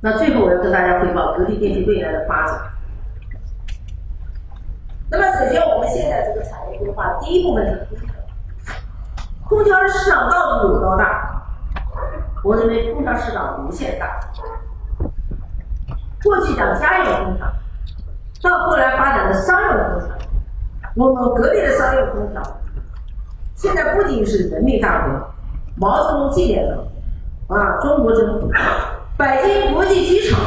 那最后我要跟大家汇报格力电器未来的发展。那么首先我们现在这个产业规划，第一部分是空调。空调的市场到底有多大？我认为空调市场无限大。过去讲家用空调，到后来发展的商用空调，我们格力的商用空调，现在不仅是人民大哥、毛泽东纪念堂啊，中国政府、北京国际机场、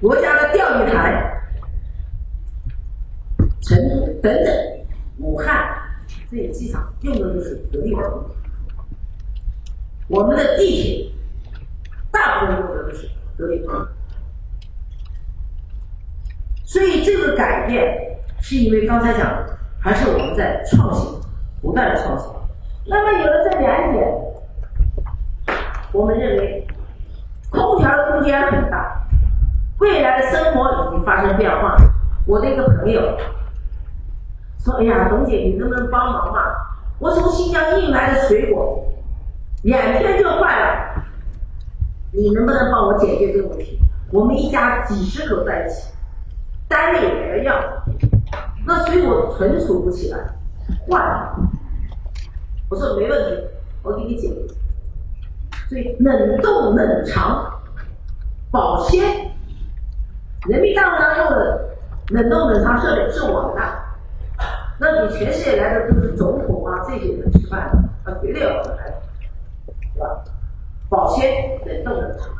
国家的钓鱼台、成都等等，武汉这些机场用的就是格力的空调，我们的地铁大部分用的都是。格力空调，所以这个改变是因为刚才讲，还是我们在创新，不断的创新。那么有了这两点，我们认为空调的空间很大，未来的生活已经发生变化。我的一个朋友说：“哎呀，董姐，你能不能帮忙嘛？我从新疆运来的水果，两天就坏了。”你能不能帮我解决这个问题？我们一家几十口在一起，单位也要，那水果存储不起来，坏了。我说没问题，我给你解决。所以冷冻冷藏保鲜，人民大会堂用的冷冻冷藏设备是我们的，那你全世界来的都是总统啊这些人吃饭，他绝对要来，是吧？保鲜冷冻冷藏，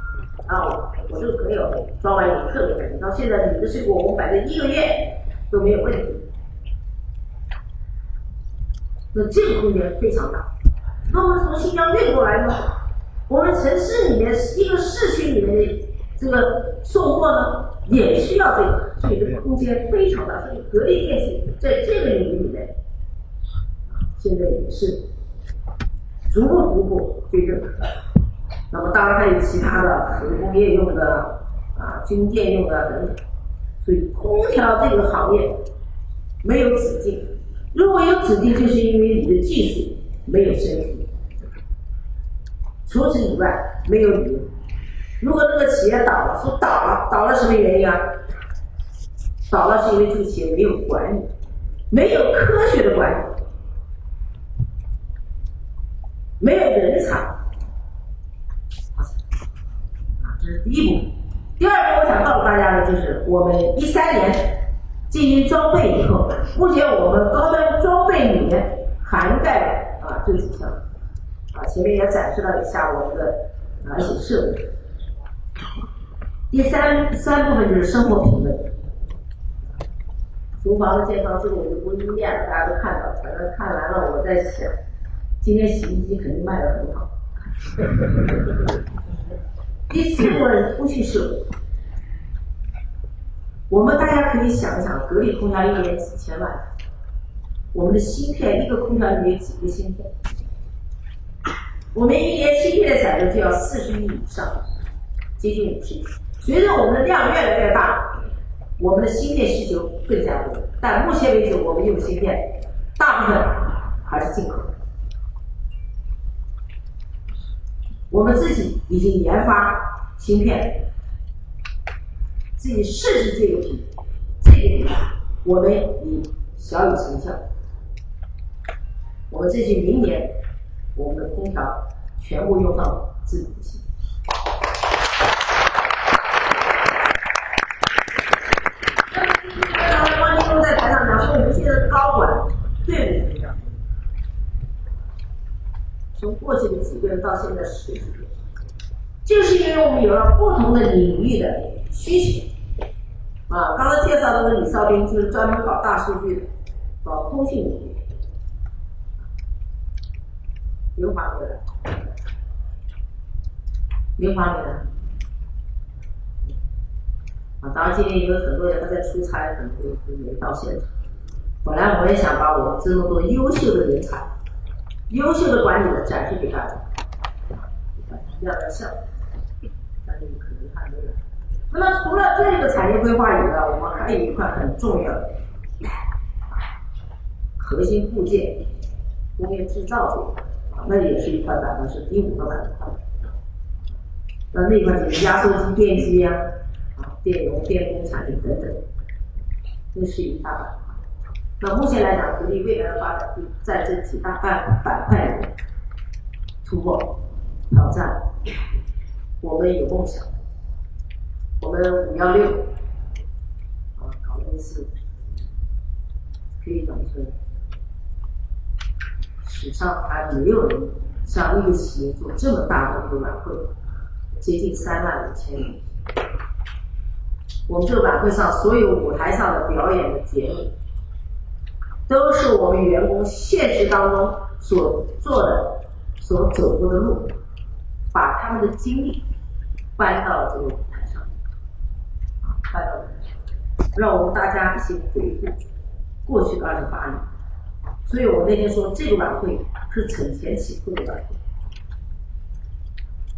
啊，我这个朋友装完以后特别开心，到现在你的水果我们摆了一个月都没有问题。那这个空间非常大。那我们从新疆运过来呢，我们城市里面一个市区里面的这个送货呢，也需要这个，所以这个空间非常大。所以格力电器在这个领域里面，现在也是逐步逐步推进。那么当然还有其他的核工业用的啊，军舰用的等等，所以空调这个行业没有止境。如果有止境，就是因为你的技术没有升级。除此以外没有理由。如果这个企业倒了，说倒了，倒了什么原因啊？倒了是因为这个企业没有管理，没有科学的管理，没有人才。这是第一步。第二步，我想告诉大家的就是，我们一三年进行装备以后，目前我们高端装备里面涵盖了啊这几项，啊前面也展示了一下我们的啊一些设备。第三三部分就是生活品味，厨房的健康，这个我就不一一念了，大家都看到。反正看完了，我在想，今天洗衣机肯定卖的很好。第四部分通讯设备，我们大家可以想一想，格力空调一年几千万，我们的芯片一个空调里面几个芯片，我们一年芯片的产能就要四十亿以上，接近五十亿。随着我们的量越来越大，我们的芯片需求更加多。但目前为止，我们用芯片大部分还是进口。我们自己已经研发芯片，自己试试这个品，这个品我们已小有成效。我们这些明年，我们的空调全部用上自主性。刚才汪金在台上讲说，我们现在高管队伍。从过去的几个人到现在十几个人，就是因为我们有了不同的领域的需求。啊，刚刚介绍那个李少斌就是专门搞大数据的，搞通信领域。刘华回来，刘华回来。啊，当然今天因为很多人他在出差，可能就就没到现场。本来我也想把我这么多优秀的人才。优秀的管理的展示给大家，亮亮相，但是可能还没有。那么除了这个产业规划以外，我们还有一块很重要的核心部件工业制造这一块，那也是一块板块，是第五个板块。那那块就是压缩机、电机呀，啊，电容、电工产品等等，那是一大板块。那目前来讲，格力未来的发展就在这几大板板块里突破挑战。我们有梦想，我们五幺六啊搞了一次，可以讲是史上还没有人像一个企业做这么大的一个晚会，接近三万五千人。我们这个晚会上所有舞台上的表演的节目，都是我们员工现实当中所做的、所走过的路，把他们的经历。搬到这个舞台上，啊，搬到舞台上，让我们大家一起回顾过去的二十八年。所以我那天说，这个晚会是承前启后的晚会，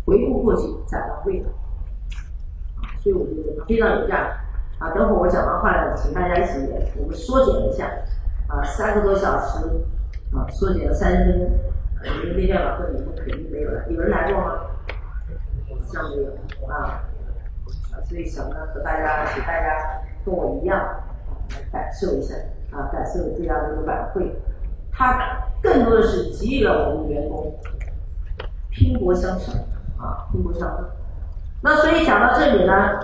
回顾过去，展望未来。所以我觉得非常有价值。啊，等会儿我讲完话呢，请大家一起，我们缩减一下，啊，三个多小时，啊，缩减了三分钟。因为那天晚会你们肯定没有来，有人来过吗？像没有啊，所以想呢和大家，请大家跟我一样来感受一下啊，感受这样的一个晚会，它更多的是给予了我们员工拼搏向上啊，拼搏向上。那所以讲到这里呢，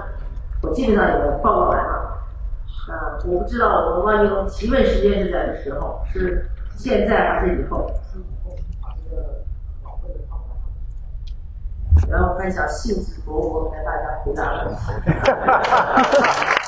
我基本上也报告完了啊，我不知道我们万金龙提问时间是在的时候，是现在还是以后？然后看一下兴致勃勃跟大家回答问题。